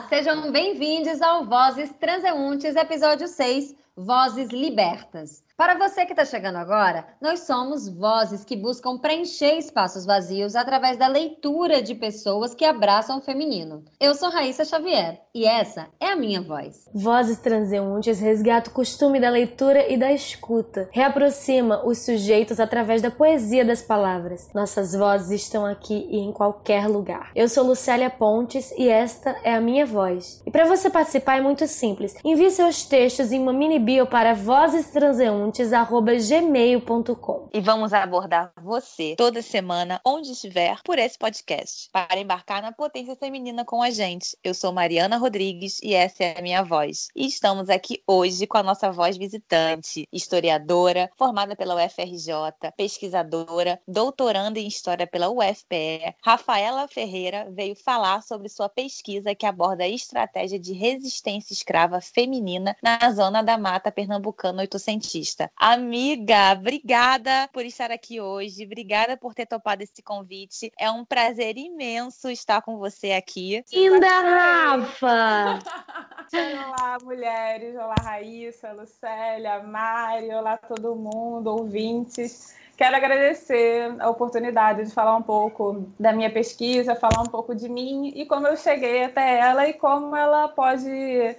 Sejam bem-vindos ao Vozes Transeuntes, episódio 6, Vozes Libertas. Para você que está chegando agora, nós somos vozes que buscam preencher espaços vazios através da leitura de pessoas que abraçam o feminino. Eu sou Raíssa Xavier e essa é a minha voz. Vozes transeuntes resgata o costume da leitura e da escuta, reaproxima os sujeitos através da poesia das palavras. Nossas vozes estão aqui e em qualquer lugar. Eu sou Lucélia Pontes e esta é a minha voz. E para você participar é muito simples. Envie seus textos em uma mini bio para vozes transeuntes gmail.com. E vamos abordar você toda semana, onde estiver, por esse podcast, para embarcar na potência feminina com a gente. Eu sou Mariana Rodrigues e essa é a minha voz. E estamos aqui hoje com a nossa voz visitante, historiadora, formada pela UFRJ, pesquisadora, doutoranda em História pela UFPE. Rafaela Ferreira veio falar sobre sua pesquisa que aborda a estratégia de resistência escrava feminina na zona da mata pernambucana oitocentista. Amiga, obrigada por estar aqui hoje, obrigada por ter topado esse convite. É um prazer imenso estar com você aqui. Linda, Rafa! olá, mulheres. Olá, Raíssa, Lucélia, Mari. Olá, todo mundo, ouvintes. Quero agradecer a oportunidade de falar um pouco da minha pesquisa, falar um pouco de mim e como eu cheguei até ela e como ela pode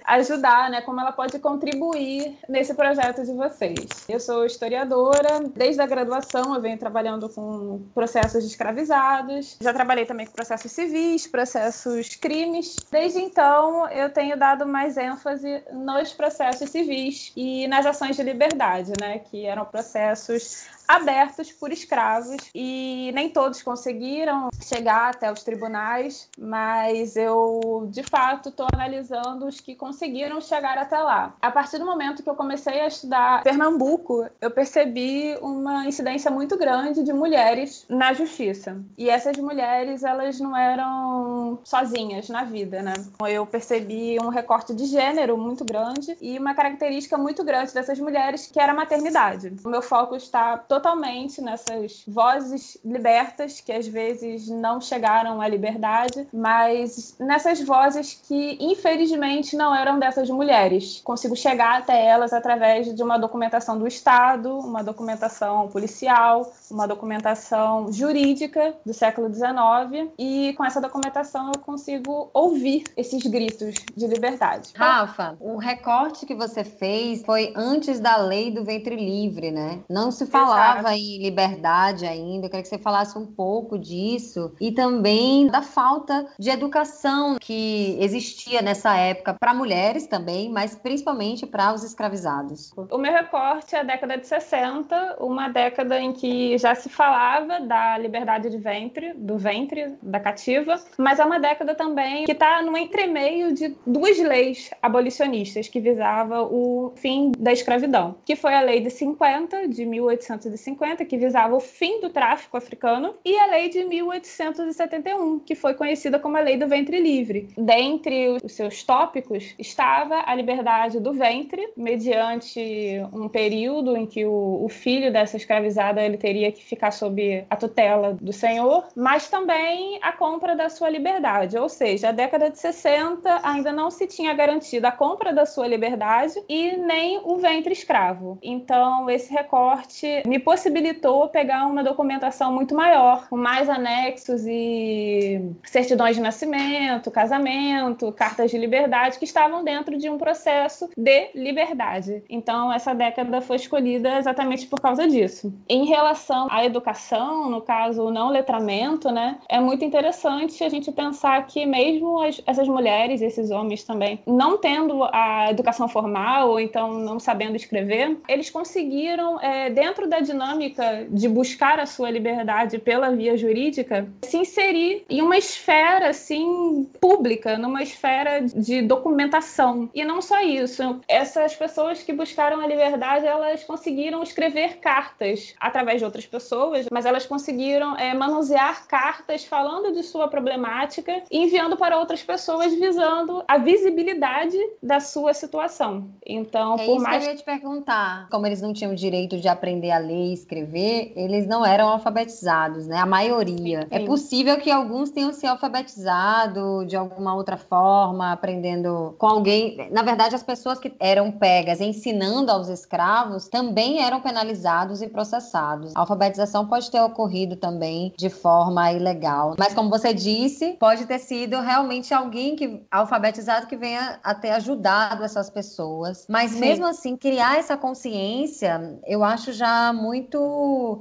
ajudar, né? Como ela pode contribuir nesse projeto de vocês. Eu sou historiadora, desde a graduação eu venho trabalhando com processos escravizados, já trabalhei também com processos civis, processos crimes. Desde então eu tenho dado mais ênfase nos processos civis e nas ações de liberdade, né? Que eram processos abertos por escravos e nem todos conseguiram chegar até os tribunais, mas eu de fato estou analisando os que conseguiram chegar até lá. A partir do momento que eu comecei a estudar Pernambuco, eu percebi uma incidência muito grande de mulheres na justiça. E essas mulheres, elas não eram sozinhas na vida, né? Eu percebi um recorte de gênero muito grande e uma característica muito grande dessas mulheres que era a maternidade. O meu foco está totalmente nessas vozes libertas que às vezes não chegaram à liberdade, mas nessas vozes que infelizmente não eram dessas mulheres. Consigo chegar até elas através de uma documentação do Estado, uma documentação policial, uma documentação jurídica do século XIX e com essa documentação eu consigo ouvir esses gritos de liberdade. Rafa, o recorte que você fez foi antes da lei do ventre livre, né? Não se falava falava em liberdade ainda, eu queria que você falasse um pouco disso e também da falta de educação que existia nessa época para mulheres também, mas principalmente para os escravizados. O meu recorte é a década de 60, uma década em que já se falava da liberdade de ventre, do ventre da cativa, mas é uma década também que está no entremeio de duas leis abolicionistas que visava o fim da escravidão, que foi a lei de 50 de 1850 1950, que visava o fim do tráfico africano, e a lei de 1871, que foi conhecida como a Lei do Ventre Livre. Dentre os seus tópicos estava a liberdade do ventre, mediante um período em que o, filho dessa escravizada ele teria que ficar sob a tutela do senhor, mas também a compra da sua liberdade, ou seja, a década de 60 ainda não se tinha garantido a compra da sua liberdade e nem o ventre escravo. Então, esse recorte me possibilitou pegar uma documentação muito maior, com mais anexos e certidões de nascimento, casamento, cartas de liberdade, que estavam dentro de um processo de liberdade. Então, essa década foi escolhida exatamente por causa disso. Em relação à educação, no caso, o não letramento, né, é muito interessante a gente pensar que mesmo as, essas mulheres, esses homens também, não tendo a educação formal ou então não sabendo escrever, eles conseguiram, é, dentro da dinâmica de buscar a sua liberdade pela via jurídica, se inserir em uma esfera assim pública, numa esfera de documentação. E não só isso, essas pessoas que buscaram a liberdade, elas conseguiram escrever cartas através de outras pessoas, mas elas conseguiram é, manusear cartas falando de sua problemática e enviando para outras pessoas visando a visibilidade da sua situação. Então, é por mais que eu ia te perguntar, como eles não tinham direito de aprender a ler ler e escrever, eles não eram alfabetizados, né? A maioria. Sim. É possível que alguns tenham se alfabetizado de alguma outra forma, aprendendo com alguém. Na verdade, as pessoas que eram pegas ensinando aos escravos também eram penalizados e processados. A alfabetização pode ter ocorrido também de forma ilegal. Mas, como você disse, pode ter sido realmente alguém que alfabetizado que venha a ter ajudado essas pessoas. Mas, Sim. mesmo assim, criar essa consciência, eu acho já muito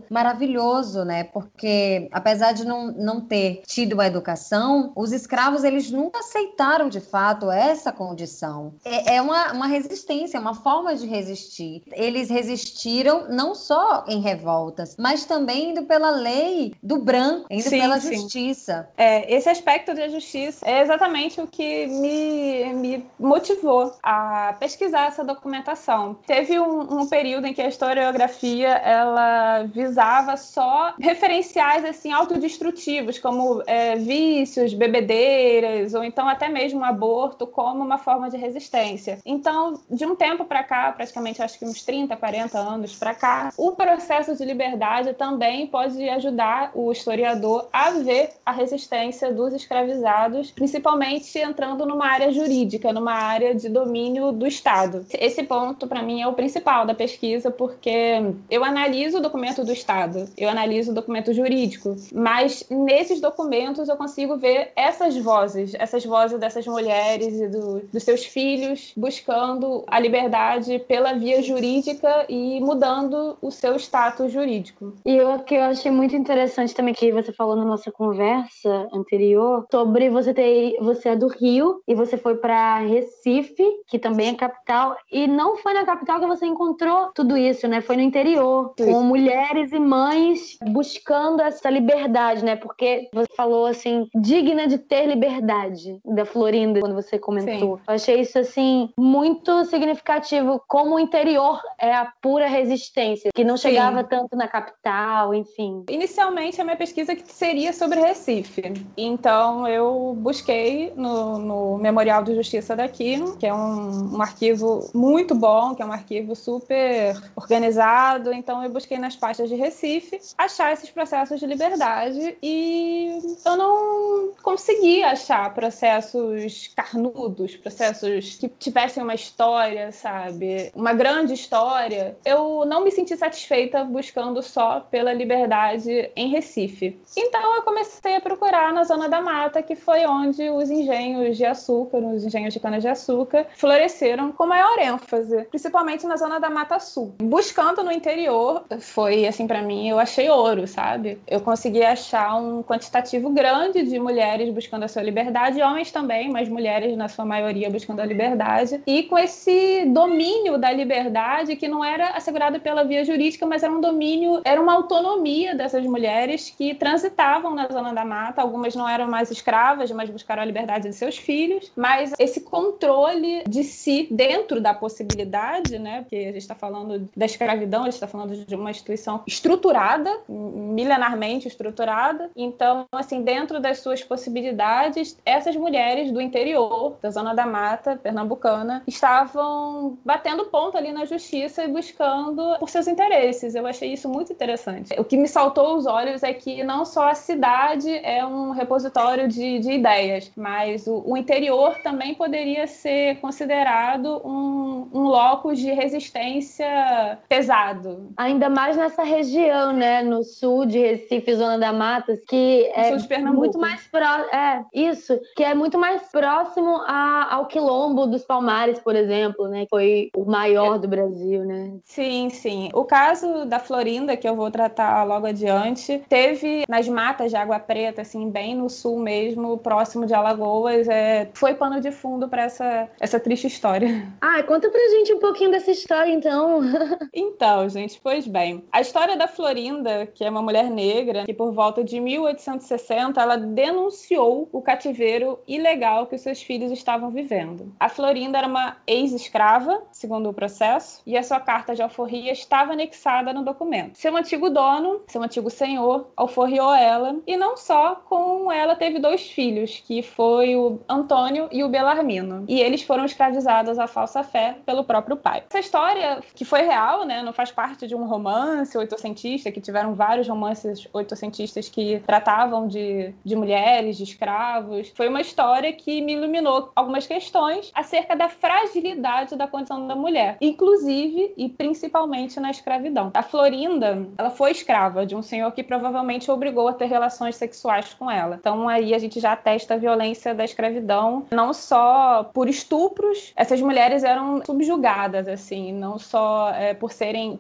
maravilhoso, né? Porque, apesar de não, não ter tido uma educação, os escravos, eles nunca aceitaram de fato essa condição. É, é uma, uma resistência, uma forma de resistir. Eles resistiram não só em revoltas, mas também indo pela lei do branco, indo sim, pela sim. justiça. É, esse aspecto da justiça é exatamente o que me, me motivou a pesquisar essa documentação. Teve um, um período em que a historiografia ela visava só referenciais assim autodestrutivos, como é, vícios, bebedeiras ou então até mesmo aborto como uma forma de resistência. Então, de um tempo para cá, praticamente acho que uns 30, 40 anos para cá, o processo de liberdade também pode ajudar o historiador a ver a resistência dos escravizados, principalmente entrando numa área jurídica, numa área de domínio do Estado. Esse ponto, para mim, é o principal da pesquisa, porque eu analiso o documento do Estado, eu analiso o documento jurídico, mas nesses documentos eu consigo ver essas vozes, essas vozes dessas mulheres e do, dos seus filhos buscando a liberdade pela via jurídica e mudando o seu status jurídico. E o que eu achei muito interessante também que você falou na nossa conversa anterior sobre você ter você é do Rio e você foi para Recife, que também é capital, e não foi na capital que você encontrou tudo isso, né? Foi no interior. Com mulheres e mães buscando essa liberdade, né? Porque você falou assim, digna de ter liberdade da Florinda quando você comentou. Sim. Eu achei isso assim muito significativo como o interior é a pura resistência, que não chegava Sim. tanto na capital, enfim. Inicialmente a minha pesquisa seria sobre Recife. Então eu busquei no, no Memorial de Justiça daqui, que é um, um arquivo muito bom, que é um arquivo super organizado. Então eu busquei nas pastas de Recife achar esses processos de liberdade e eu não consegui achar processos carnudos, processos que tivessem uma história, sabe? Uma grande história. Eu não me senti satisfeita buscando só pela liberdade em Recife. Então eu comecei a procurar na Zona da Mata, que foi onde os engenhos de açúcar, os engenhos de cana-de-açúcar, floresceram com maior ênfase, principalmente na Zona da Mata Sul. Buscando no interior, foi assim para mim, eu achei ouro, sabe? Eu consegui achar um quantitativo grande de mulheres buscando a sua liberdade, homens também, mas mulheres na sua maioria buscando a liberdade, e com esse domínio da liberdade que não era assegurado pela via jurídica, mas era um domínio, era uma autonomia dessas mulheres que transitavam na zona da mata. Algumas não eram mais escravas, mas buscaram a liberdade de seus filhos. Mas esse controle de si dentro da possibilidade, né? Porque a gente está falando da escravidão, a gente está falando de uma instituição estruturada, milenarmente estruturada. Então, assim, dentro das suas possibilidades, essas mulheres do interior, da zona da mata pernambucana, estavam batendo ponto ali na justiça e buscando por seus interesses. Eu achei isso muito interessante. O que me saltou os olhos é que não só a cidade é um repositório de, de ideias, mas o, o, interior também poderia ser considerado um, um locus de resistência pesado. Ainda mais nessa região, né, no sul de Recife, Zona da Mata, que é muito mais próximo, é, isso, que é muito mais próximo a, ao quilombo dos Palmares, por exemplo, né, que foi o maior do Brasil, né? Sim, sim. O caso da Florinda, que eu vou tratar logo adiante, teve nas matas de Água Preta, assim, bem no sul mesmo, próximo de Alagoas, é, foi pano de fundo para essa, essa triste história. Ah, conta pra gente um pouquinho dessa história, então. então, gente, pois bem. A história da Florinda, que é uma mulher negra, que por volta de 1860 ela denunciou o cativeiro ilegal que os seus filhos estavam vivendo. A Florinda era uma ex-escrava, segundo o processo, e a sua carta de alforria estava anexada no documento. Seu antigo dono, seu antigo senhor, alforriou ela, e não só com ela teve dois filhos, que foi o Antônio e o Belarmino. E eles foram escravizados à falsa fé pelo próprio pai. Essa história, que foi real, né, não faz parte de um romance oitocentista, que tiveram vários romances oitocentistas que tratavam de, de mulheres, de escravos. Foi uma história que me iluminou algumas questões acerca da fragilidade da condição da mulher, inclusive e principalmente na escravidão. A Florinda, ela foi escrava de um senhor que provavelmente obrigou a ter relações sexuais com ela. Então aí a gente já atesta a violência da escravidão, não só por estupros, essas mulheres eram subjugadas, assim, não só é, por serem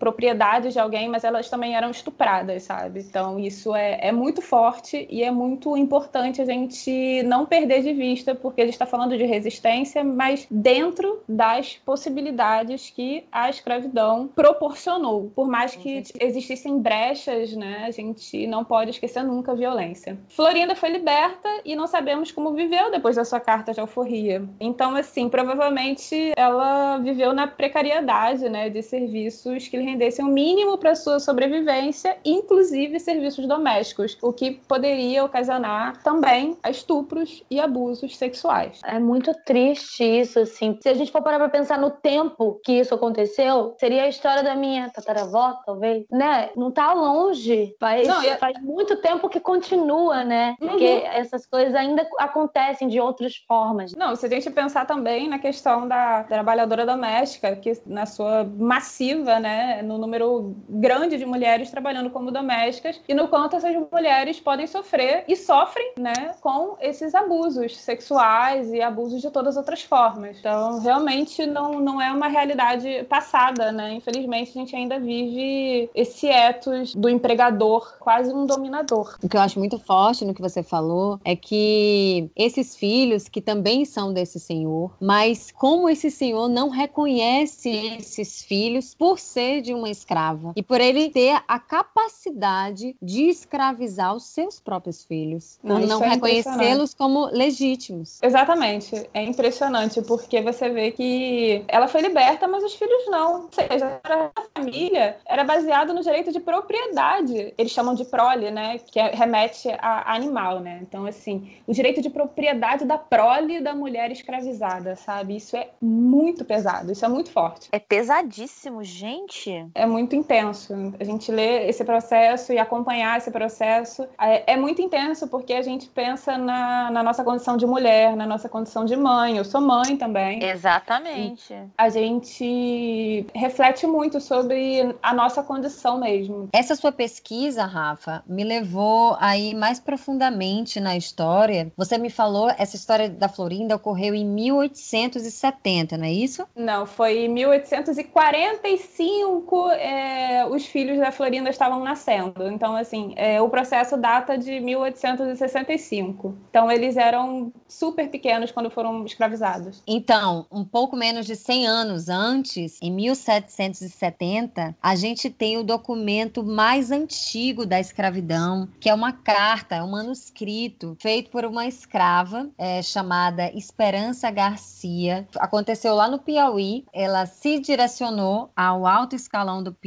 propriedades de alguém, mas elas também eram estupradas, sabe? Então isso é, é muito forte e é muito importante a gente não perder de vista, porque a gente está falando de resistência, mas dentro das possibilidades que a escravidão proporcionou. Por mais que existissem brechas, né, a gente não pode esquecer nunca a violência. Florinda foi liberta e não sabemos como viveu depois da sua carta de alforria. Então, assim, provavelmente ela viveu na precariedade, né, de serviços que lhe rendessem o mínimo para sua sobrevivência, inclusive serviços domésticos, o que poderia ocasionar também estupros e abusos sexuais. É muito triste isso, assim. Se a gente for parar para pensar no tempo que isso aconteceu, seria a história da minha tataravó, talvez, né? Não tá longe. Faz, Não, eu... faz muito tempo que continua, né? Uhum. Porque essas coisas ainda acontecem de outras formas. Não, se a gente pensar também na questão da trabalhadora doméstica, que na sua massiva, né, no número grande de mulheres trabalhando como domésticas, e no quanto essas mulheres podem sofrer e sofrem, né, com esses abusos sexuais e abusos de todas as outras formas. Então, realmente não, não é uma realidade passada, né? Infelizmente, a gente ainda vive esse ethos do empregador, quase um dominador. O que eu acho muito forte no que você falou é que esses filhos que também são desse senhor, mas como esse senhor não reconhece esses filhos por ser de uma escrava e por ele ter a capacidade de escravizar os seus próprios filhos, não, não é reconhecê-los como legítimos. Exatamente, é impressionante porque você vê que ela foi liberta, mas os filhos não. Ou seja, a família era baseado no direito de propriedade. Eles chamam de prole, né, que é, remete a animal, né? Então assim, o direito de propriedade da prole da mulher escravizada, sabe? Isso é muito pesado, isso é muito forte. É pesadíssimo, gente. É muito intenso. A gente lê esse processo e acompanhar esse processo é, é muito intenso porque a gente pensa na, na, nossa condição de mulher, na nossa condição de mãe. Eu sou mãe também. Exatamente. E a gente reflete muito sobre a nossa condição mesmo. Essa sua pesquisa, Rafa, me levou a ir mais profundamente na história. Você me falou, essa história da Florinda ocorreu em 1870, não é isso? Não, foi em 1845 é, os filhos da Florinda estavam nascendo. Então, assim, é, o processo data de 1865. Então, eles eram super pequenos quando foram escravizados. Então, um pouco menos de 100 anos antes, em 1770, a gente tem o documento mais antigo da escravidão, que é uma carta, é um manuscrito feito por uma escrava é, chamada Esperança Garcia. Aconteceu lá no Piauí. Ela se direcionou ao alto escalão do Piauí,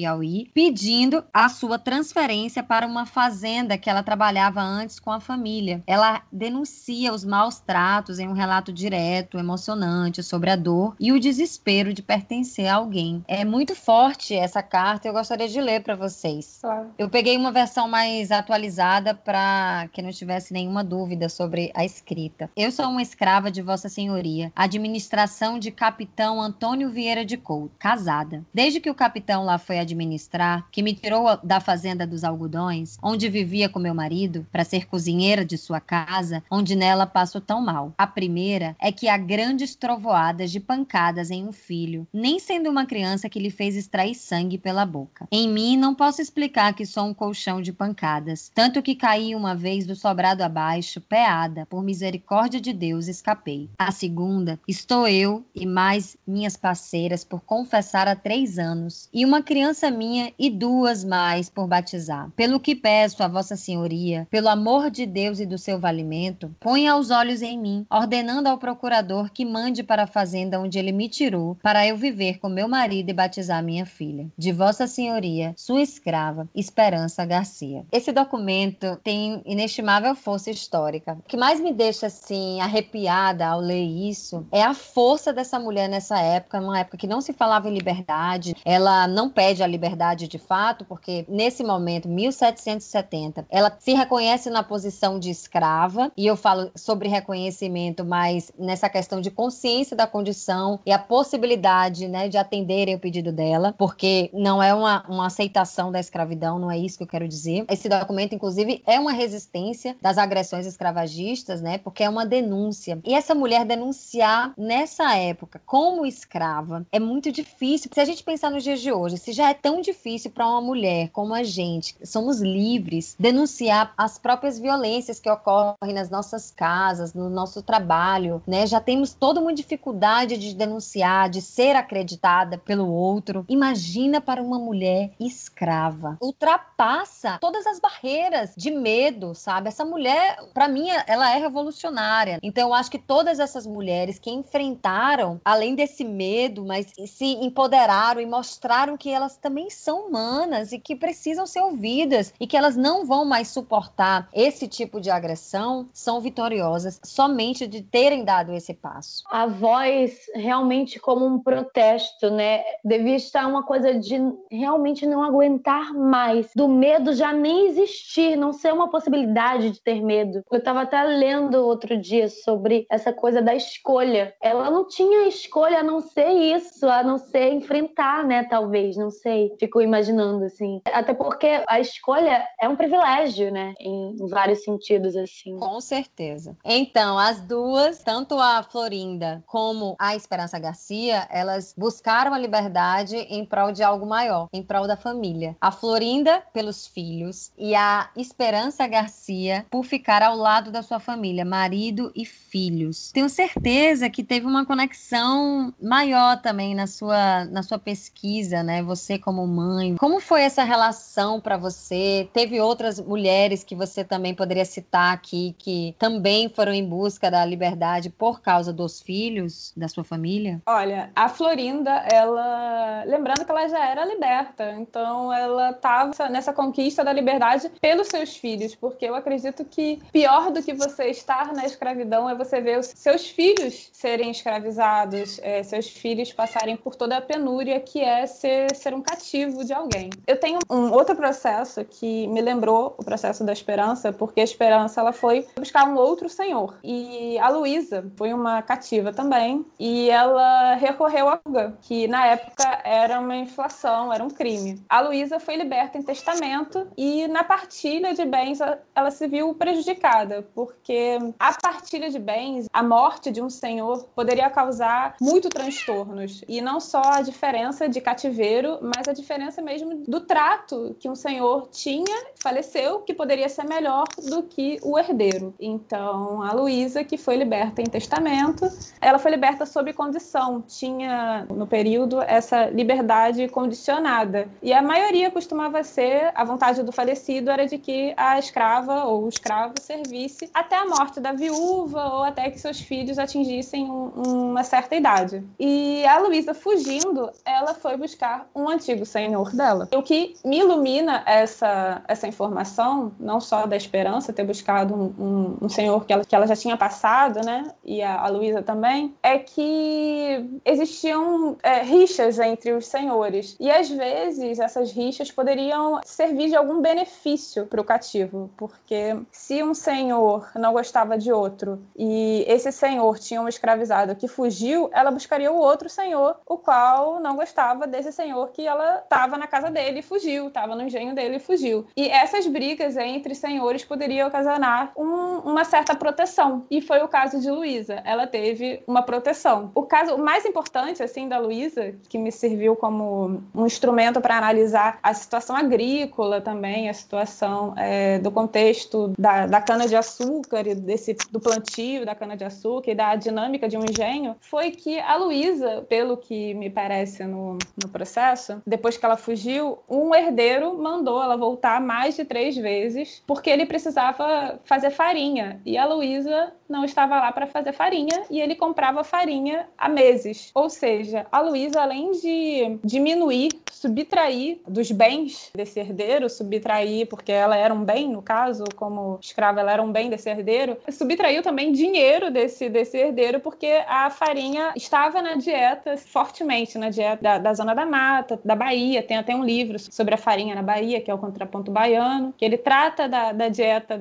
pedindo a sua transferência para uma fazenda que ela trabalhava antes com a família. Ela denuncia os maus tratos em um relato direto, emocionante sobre a dor e o desespero de pertencer a alguém. É muito forte essa carta, eu gostaria de ler para vocês. Claro. Eu peguei uma versão mais atualizada para que não tivesse nenhuma dúvida sobre a escrita. Eu sou uma escrava de Vossa Senhoria, administração de capitão Antônio Vieira de Couto, casada. Desde que o capitão lá foi administrar, que me tirou da fazenda dos algodões, onde vivia com meu marido, para ser cozinheira de sua casa, onde nela passo tão mal. A primeira é que há grandes trovoadas de pancadas em um filho, nem sendo uma criança que lhe fez extrair sangue pela boca. Em mim não posso explicar que sou um colchão de pancadas, tanto que caí uma vez do sobrado abaixo, peada, por misericórdia de Deus escapei. A segunda, estou eu e mais minhas parceiras por confessar há três anos, e uma criança minha e duas mais por batizar. Pelo que peço a Vossa Senhoria, pelo amor de Deus e do seu valimento, ponha os olhos em mim, ordenando ao procurador que mande para a fazenda onde ele me tirou, para eu viver com meu marido e batizar minha filha. De Vossa Senhoria, sua escrava, Esperança Garcia. Esse documento tem inestimável força histórica. O que mais me deixa assim arrepiada ao ler isso é a força dessa mulher nessa época, numa época que não se falava em liberdade, ela não pede a liberdade de fato, porque nesse momento, 1770, ela se reconhece na posição de escrava, e eu falo sobre reconhecimento, mas nessa questão de consciência da condição e a possibilidade né, de atenderem o pedido dela, porque não é uma, uma aceitação da escravidão, não é isso que eu quero dizer. Esse documento, inclusive, é uma resistência das agressões escravagistas, né? Porque é uma denúncia. E essa mulher denunciar nessa época como escrava é muito difícil. Se a gente pensar nos dias de hoje, se já é tão difícil para uma mulher como a gente, somos livres, denunciar as próprias violências que ocorrem nas nossas casas, no nosso trabalho, né? Já temos toda uma dificuldade de denunciar, de ser acreditada pelo outro. Imagina para uma mulher escrava. Ultrapassa todas as barreiras de medo, sabe? Essa mulher, para mim, ela é revolucionária. Então, eu acho que todas essas mulheres que enfrentaram, além desse medo, mas se empoderaram e mostraram que elas também são humanas e que precisam ser ouvidas e que elas não vão mais suportar esse tipo de agressão, são vitoriosas somente de terem dado esse passo. A voz realmente como um protesto, né? Devia estar uma coisa de realmente não aguentar mais, do medo já nem existir, não ser uma possibilidade de ter medo. Eu estava até lendo outro dia sobre essa coisa da escolha. Ela não tinha escolha a não ser isso, a não ser enfrentar, né? Talvez, não sei. Fico imaginando assim. Até porque a escolha é um privilégio, né? Em vários sentidos, assim. Com certeza. Então, as duas, tanto a Florinda como a Esperança Garcia, elas buscaram a liberdade em prol de algo maior, em prol da família. A Florinda, pelos filhos, e a Esperança Garcia, por ficar ao lado da sua família, marido e filhos. Tenho certeza que teve uma conexão maior também na sua, na sua pesquisa, né? Você como mãe. Como foi essa relação para você? Teve outras mulheres que você também poderia citar aqui que também foram em busca da liberdade por causa dos filhos da sua família? Olha, a Florinda, ela, lembrando que ela já era liberta, então ela estava nessa conquista da liberdade pelos seus filhos, porque eu acredito que pior do que você estar na escravidão é você ver os seus filhos serem escravizados, é, seus filhos passarem por toda a penúria que é ser, ser um cativo de alguém. Eu tenho um outro processo que me lembrou o processo da Esperança, porque a Esperança ela foi buscar um outro senhor. E a Luísa foi uma cativa também, e ela recorreu a fuga, que na época era uma inflação, era um crime. A Luísa foi liberta em testamento e na partilha de bens ela se viu prejudicada, porque a partilha de bens, a morte de um senhor poderia causar muito transtornos. E não só a diferença de cativeiro, mas a diferença mesmo do trato que um senhor tinha, faleceu, que poderia ser melhor do que o herdeiro. Então, a Luísa, que foi liberta em testamento, ela foi liberta sob condição. Tinha, no período, essa liberdade condicionada. E a maioria costumava ser, a vontade do falecido era de que a escrava ou o escravo servisse até a morte da viúva ou até que seus filhos atingissem um, uma certa idade. E a Luísa, fugindo, ela foi buscar um antigo senhor dela. O que me ilumina essa, essa informação, não só da esperança, ter buscado um, um, um senhor que ela, que ela já tinha passado, né? E a, a Luísa também, é que existiam é, rixas entre os senhores. E às vezes essas rixas poderiam servir de algum benefício para o cativo, porque se um senhor não gostava de outro e esse senhor tinha um escravizado que fugiu, ela buscaria o outro senhor, o qual não gostava desse senhor que ela estava na casa dele e fugiu, estava no engenho dele e fugiu. E essas brigas entre senhores poderiam ocasionar um, uma certa proteção. E foi o caso de Luísa. Ela teve uma proteção. O caso mais importante, assim, da Luísa, que me serviu como um instrumento para analisar a situação agrícola também, a situação é, do contexto da, da cana-de-açúcar e desse, do plantio da cana-de-açúcar e da dinâmica de um engenho, foi que a Luísa, pelo que me parece no, no processo, depois que ela fugiu, um herdeiro mandou ela voltar mais de três vezes, porque ele precisava fazer farinha. E a Luísa não estava lá para fazer farinha e ele comprava farinha há meses. Ou seja, a Luísa, além de diminuir subtrair dos bens desse herdeiro, subtrair, porque ela era um bem, no caso, como escrava, ela era um bem desse herdeiro, subtraiu também dinheiro desse, desse herdeiro, porque a farinha estava na dieta fortemente, na dieta da, da zona da mata, da Bahia. Tem até um livro sobre a farinha na Bahia, que é o Contraponto Baiano, que ele trata da, da dieta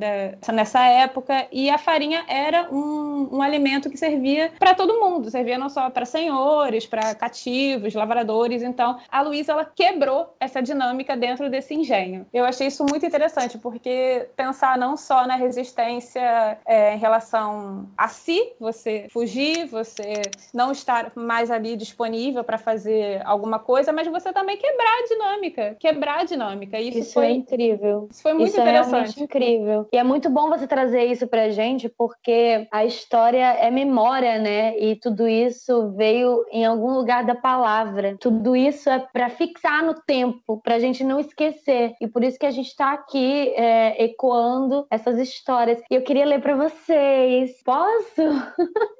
nessa época, e a farinha era um, um alimento que servia para todo mundo, servia não só para senhores, para cativos, lavradores. Então, a Luísa ela quebrou essa dinâmica dentro desse engenho. Eu achei isso muito interessante, porque pensar não só na resistência é, em relação a si, você fugir, você não estar mais ali disponível para fazer alguma coisa, mas você também quebrar a dinâmica, quebrar a dinâmica. Isso, isso foi, é incrível. Isso foi muito isso interessante. É incrível. E é muito bom você trazer isso pra gente, porque a história é memória, né? E tudo isso veio em algum lugar da palavra. Tudo isso é para fixar no tempo, para a gente não esquecer. E por isso que a gente está aqui é, ecoando essas histórias. E eu queria ler para vocês. Posso?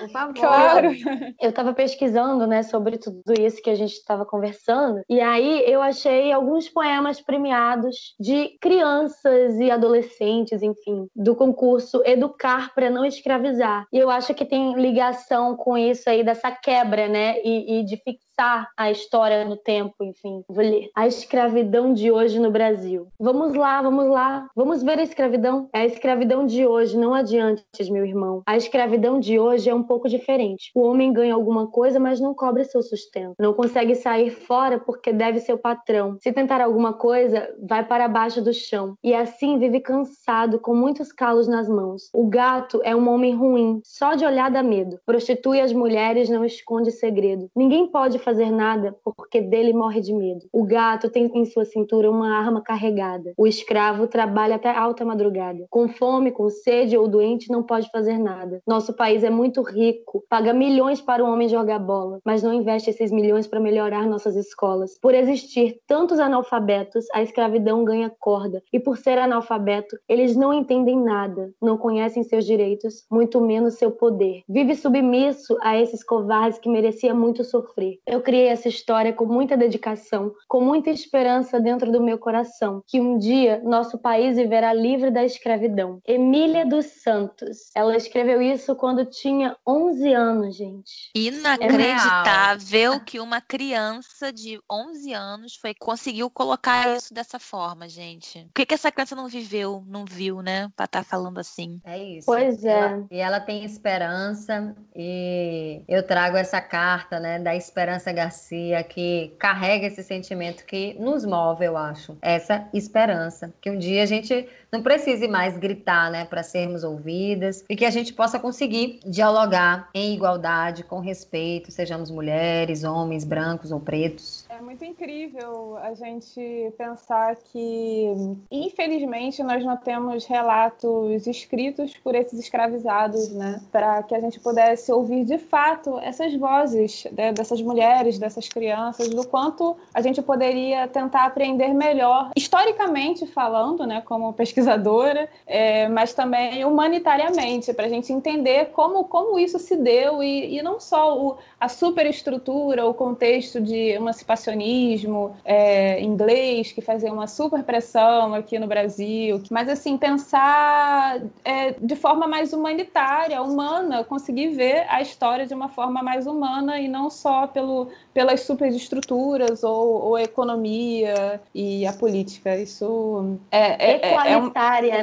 Por favor. Claro. Eu estava pesquisando, né, sobre tudo isso que a gente estava conversando. E aí eu achei alguns poemas premiados de crianças e adolescentes, enfim, do concurso Educar para não escravizar. E eu acho que tem ligação com isso aí dessa quebra, né, e, e de fixar a história no tempo, enfim. Vou ler. A escravidão de hoje no Brasil. Vamos lá, vamos lá. Vamos ver a escravidão. É a escravidão de hoje, não adiante, meu irmão. A escravidão de hoje é um pouco diferente. O homem ganha alguma coisa, mas não cobre seu sustento. Não consegue sair fora porque deve seu patrão. Se tentar alguma coisa, vai para baixo do chão. E assim vive cansado, com muitos calos nas mãos. O gato é um homem ruim, só de olhar dá medo. Prostitui as mulheres, não esconde segredo. Ninguém pode fazer nada porque dele morre de medo. O gato tem em sua cintura uma arma carregada. O escravo trabalha até alta madrugada. Com fome, com sede ou doente, não pode fazer nada. Nosso país é muito rico, paga milhões para o homem jogar bola, mas não investe esses milhões para melhorar nossas escolas. Por existir tantos analfabetos, a escravidão ganha corda. E por ser analfabeto, eles não entendem nada, não conhecem seus direitos, muito menos seu poder. Vive submisso a esses covardes que merecia muito sofrer. Eu eu criei essa história com muita dedicação, com muita esperança dentro do meu coração, que um dia nosso país viverá livre da escravidão. Emília dos Santos. Ela escreveu isso quando tinha 11 anos, gente. Inacreditável é que uma criança de 11 anos foi conseguiu colocar isso dessa forma, gente. O que, que essa criança não viveu, não viu, né? Pra estar tá falando assim. É isso. Pois é. Ela, e ela tem esperança e eu trago essa carta, né, da esperança Garcia, que carrega esse sentimento que nos move, eu acho. Essa esperança. Que um dia a gente não precise mais gritar, né, para sermos ouvidas e que a gente possa conseguir dialogar em igualdade, com respeito, sejamos mulheres, homens, brancos ou pretos. É muito incrível a gente pensar que, infelizmente, nós não temos relatos escritos por esses escravizados, né, para que a gente pudesse ouvir de fato essas vozes né, dessas mulheres, dessas crianças, do quanto a gente poderia tentar aprender melhor, historicamente falando, né, como pesquisador pesquisadora, é, mas também humanitariamente, para a gente entender como, como isso se deu e, e não só o, a superestrutura, o contexto de emancipacionismo é, inglês, que fazia uma super pressão aqui no Brasil, mas assim, pensar é, de forma mais humanitária, humana, conseguir ver a história de uma forma mais humana e não só pelo, pelas superestruturas ou, ou a economia e a política. Isso é, é, é, é um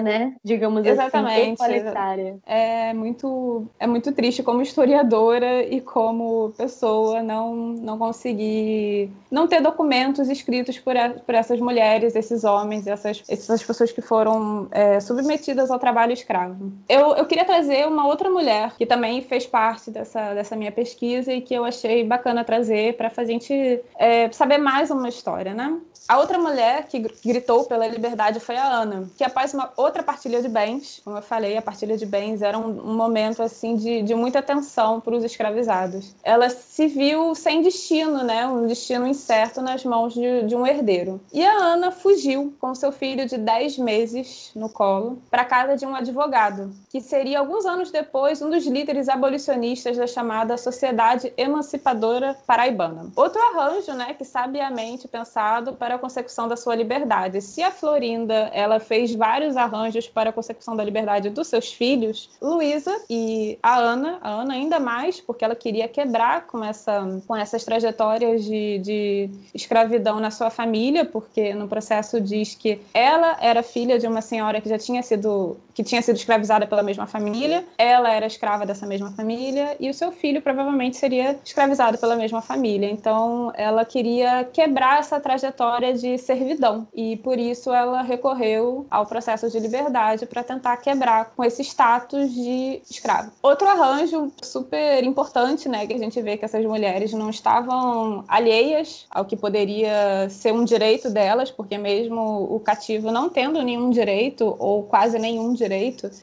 né? Digamos assim, Exatamente, assim. Igualitária. É muito, é muito triste como historiadora e como pessoa não, não conseguir não ter documentos escritos por, por essas mulheres, esses homens, essas, essas pessoas que foram é, submetidas ao trabalho escravo. Eu, eu queria trazer uma outra mulher que também fez parte dessa, dessa minha pesquisa e que eu achei bacana trazer para a gente é, saber mais uma história, né? A outra mulher que gritou pela liberdade foi a Ana, que após uma outra partilha de bens, como eu falei, a partilha de bens era um, um momento assim de de, muita atenção para os escravizados. Ela se viu sem destino, né? Um destino incerto nas mãos de, de um herdeiro. E a Ana fugiu com seu filho de 10 meses no colo para casa de um advogado, que seria alguns anos depois um dos líderes abolicionistas da chamada Sociedade Emancipadora Paraibana. Outro arranjo, né, que sabiamente pensado para a consecução da sua liberdade. Se a Florinda, ela fez vários arranjos para a consecução da liberdade dos seus filhos, Luísa e a Ana, a Ana ainda mais, porque ela queria quebrar com, essa, com essas trajetórias de, de escravidão na sua família, porque no processo diz que ela era filha de uma senhora que já tinha sido que tinha sido escravizada pela mesma família, ela era escrava dessa mesma família e o seu filho provavelmente seria escravizado pela mesma família. Então, ela queria quebrar essa trajetória de servidão e por isso ela recorreu ao processo de liberdade para tentar quebrar com esse status de escravo. Outro arranjo super importante, né, que a gente vê que essas mulheres não estavam alheias ao que poderia ser um direito delas, porque mesmo o cativo não tendo nenhum direito ou quase nenhum direito,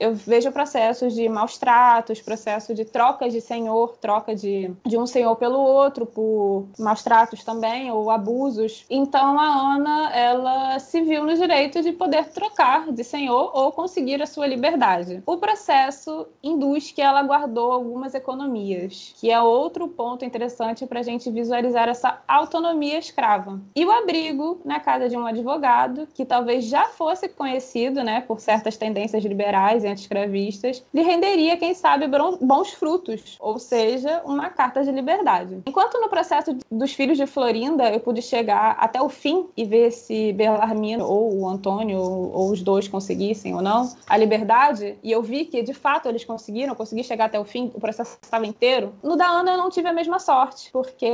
eu vejo processos de maus tratos, processo de troca de senhor, troca de, de um senhor pelo outro por maus tratos também ou abusos. Então a Ana, ela se viu no direito de poder trocar de senhor ou conseguir a sua liberdade. O processo induz que ela guardou algumas economias, que é outro ponto interessante para a gente visualizar essa autonomia escrava. E o abrigo na casa de um advogado, que talvez já fosse conhecido né, por certas tendências liberais e anti-escravistas, lhe renderia, quem sabe, bons frutos, ou seja, uma carta de liberdade. Enquanto no processo dos filhos de Florinda eu pude chegar até o fim e ver se Belarmino ou o Antônio ou, os dois conseguissem ou não a liberdade, e eu vi que de fato eles conseguiram, consegui chegar até o fim, o processo estava inteiro. No da Ana eu não tive a mesma sorte, porque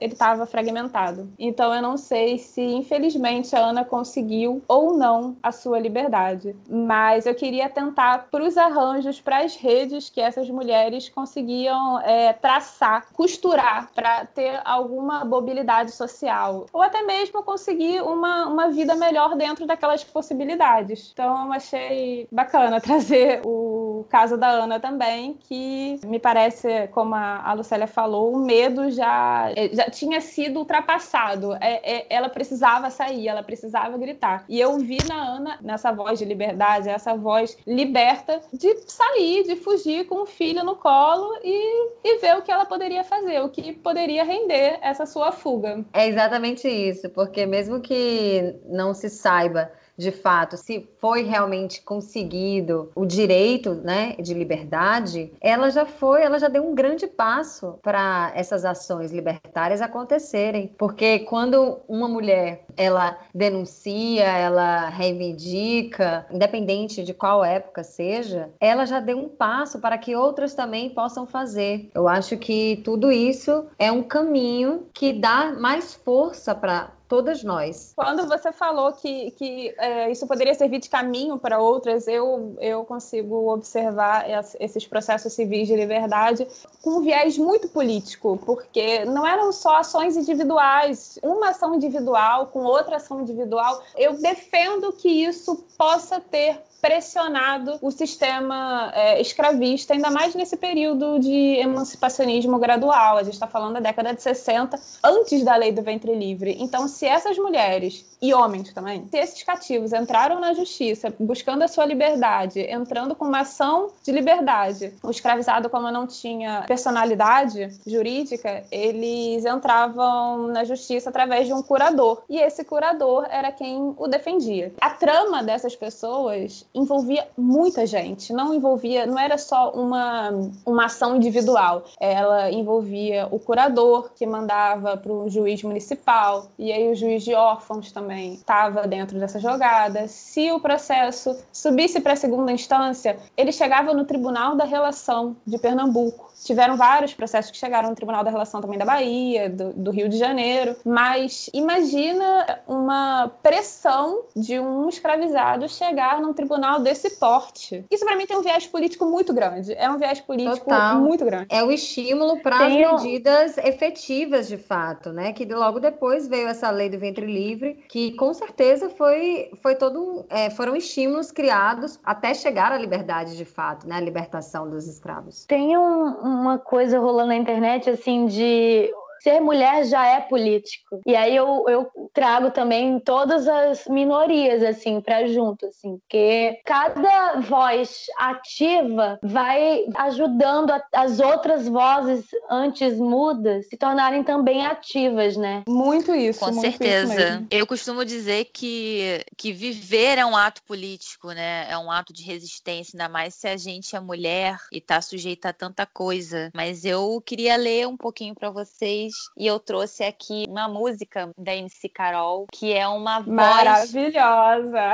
ele estava fragmentado. Então eu não sei se, infelizmente, a Ana conseguiu ou não a sua liberdade. Mas eu queria tentar para os arranjos, para as redes que essas mulheres conseguiam é, traçar, costurar para ter alguma mobilidade social. Ou até mesmo conseguir uma, uma vida melhor dentro daquelas possibilidades. Então achei bacana trazer o caso da Ana também, que me parece, como a, Lucélia falou, o medo já, é, já tinha sido ultrapassado. É, é, ela precisava sair, ela precisava gritar. E eu vi na Ana, nessa voz de liberdade, essa voz liberta de sair, de fugir com o filho no colo e, e ver o que ela poderia fazer, o que poderia render essa sua fuga. É exatamente isso, porque mesmo que não se saiba de fato, se foi realmente conseguido o direito, né, de liberdade, ela já foi, ela já deu um grande passo para essas ações libertárias acontecerem, porque quando uma mulher ela denuncia, ela reivindica, independente de qual época seja, ela já deu um passo para que outras também possam fazer. Eu acho que tudo isso é um caminho que dá mais força para todas nós. Quando você falou que, que é, isso poderia servir de caminho para outras, eu, eu consigo observar esses processos civis de liberdade com um viés muito político, porque não eram só ações individuais, uma ação individual com outra ação individual. Eu defendo que isso possa ter pressionado o sistema é, escravista, ainda mais nesse período de emancipacionismo gradual. A gente está falando da década de 60, antes da lei do ventre livre. Então, se essas mulheres e homens também. Se esses cativos entraram na justiça buscando a sua liberdade, entrando com uma ação de liberdade, o escravizado, como não tinha personalidade jurídica, eles entravam na justiça através de um curador. E esse curador era quem o defendia. A trama dessas pessoas envolvia muita gente, não envolvia, não era só uma, uma ação individual, ela envolvia o curador que mandava para o juiz municipal e aí o juiz de órfãos também estava dentro dessa jogada. Se o processo subisse para a segunda instância, ele chegava no Tribunal da Relação de Pernambuco. Tiveram vários processos que chegaram no Tribunal da Relação também da Bahia, do, do Rio de Janeiro. Mas imagina uma pressão de um escravizado chegar num tribunal desse porte. Isso para mim tem um viés político muito grande. É um viés político Total. muito grande. É o estímulo para as medidas efetivas, de fato, né? Que logo depois veio essa lei do ventre livre, que com certeza foi, foi todo é, foram estímulos criados até chegar à liberdade de fato, né? A libertação dos escravos. Tem um, uma coisa rolando na internet assim de ser mulher já é político. E aí eu, eu trago também todas as minorias, assim, para junto, assim, porque cada voz ativa vai ajudando a, as outras vozes antes mudas se tornarem também ativas, né? Muito isso. Com muito certeza. Isso eu costumo dizer que, que viver é um ato político, né? É um ato de resistência, ainda mais se a gente é mulher e tá sujeita a tanta coisa. Mas eu queria ler um pouquinho para vocês e eu trouxe aqui uma música da MC Carol, que é uma voz... Maravilhosa!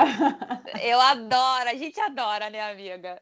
Eu adoro, a gente adora, né, amiga?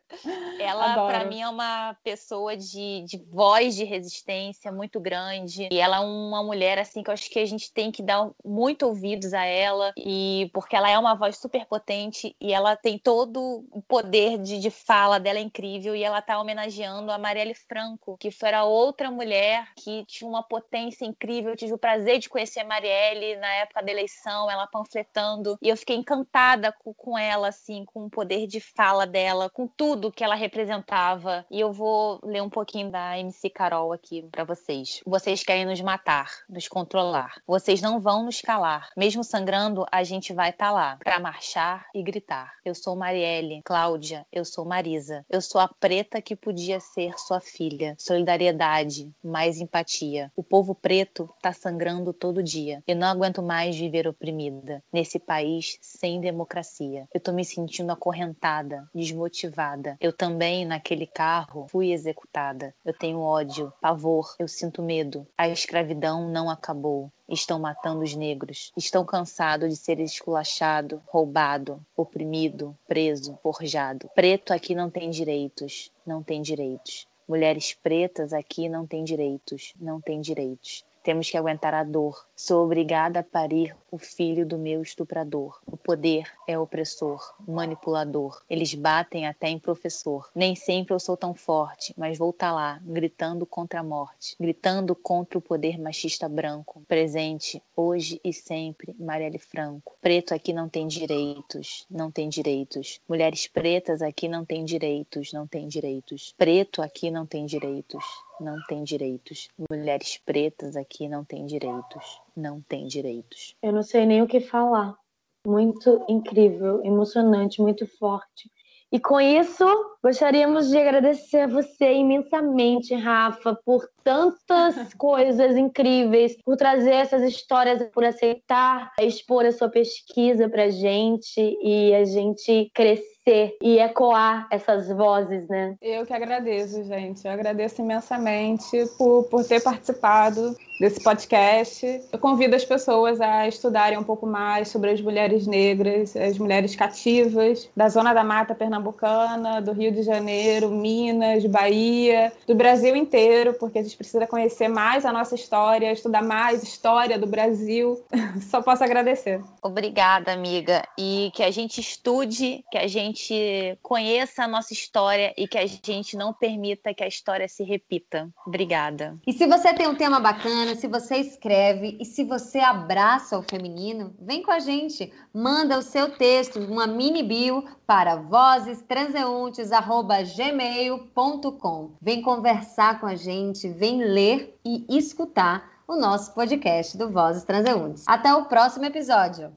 Ela, para mim, é uma pessoa de, de voz de resistência muito grande. E ela é uma mulher, assim, que eu acho que a gente tem que dar muito ouvidos a ela, e porque ela é uma voz super potente e ela tem todo o poder de, de fala dela é incrível. E ela tá homenageando a Marielle Franco, que foi a outra mulher que tinha uma potência incrível incrível. Eu tive o prazer de conhecer a Marielle na época da eleição, ela panfletando. E eu fiquei encantada com, com ela, assim, com o poder de fala dela, com tudo que ela representava. E eu vou ler um pouquinho da MC Carol aqui para vocês. Vocês querem nos matar, nos controlar. Vocês não vão nos calar. Mesmo sangrando, a gente vai estar tá lá para marchar e gritar. Eu sou Marielle, Cláudia, eu sou Marisa. Eu sou a preta que podia ser sua filha. Solidariedade, mais empatia. O povo preto peito tá sangrando todo dia. Eu não aguento mais viver oprimida nesse país sem democracia. Eu tô me sentindo acorrentada, desmotivada. Eu também, naquele carro, fui executada. Eu tenho ódio, pavor, eu sinto medo. A escravidão não acabou estão matando os negros, estão cansados de ser esculachado, roubado, oprimido, preso, forjado. Preto aqui não tem direitos, não tem direitos. Mulheres pretas aqui não têm direitos, não têm direitos. Temos que aguentar a dor. Sou obrigada a parir o filho do meu estuprador. O poder é opressor, manipulador. Eles batem até em professor. Nem sempre eu sou tão forte, mas vou estar tá lá, gritando contra a morte, gritando contra o poder machista branco. Presente, hoje e sempre, Marielle Franco. Preto aqui não tem direitos, não tem direitos. Mulheres pretas aqui não têm direitos, não têm direitos. Preto aqui não tem direitos não tem direitos. Mulheres pretas aqui não têm direitos. Não têm direitos. Eu não sei nem o que falar. Muito incrível, emocionante, muito forte. E com isso, gostaríamos de agradecer a você imensamente, Rafa, por tantas coisas incríveis, por trazer essas histórias, por aceitar expor a sua pesquisa para gente e a gente crescer e ecoar essas vozes, né? Eu que agradeço, gente. Eu agradeço imensamente por, por ter participado desse podcast. Eu convido as pessoas a estudarem um pouco mais sobre as mulheres negras, as mulheres cativas da Zona da Mata Pernambucana, do Rio de Janeiro, Minas, Bahia, do Brasil inteiro, porque a gente precisa conhecer mais a nossa história, estudar mais história do Brasil. Só posso agradecer. Obrigada, amiga. E que a gente estude, que a gente conheça a nossa história e que a gente não permita que a história se repita. Obrigada. E se você tem um tema bacana, se você escreve e se você abraça o feminino, vem com a gente. Manda o seu texto, uma mini bio para vozestranseuntes@gmail.com. Vem conversar com a gente, vem ler e escutar o nosso podcast do Vozes Transeuntes. Até o próximo episódio.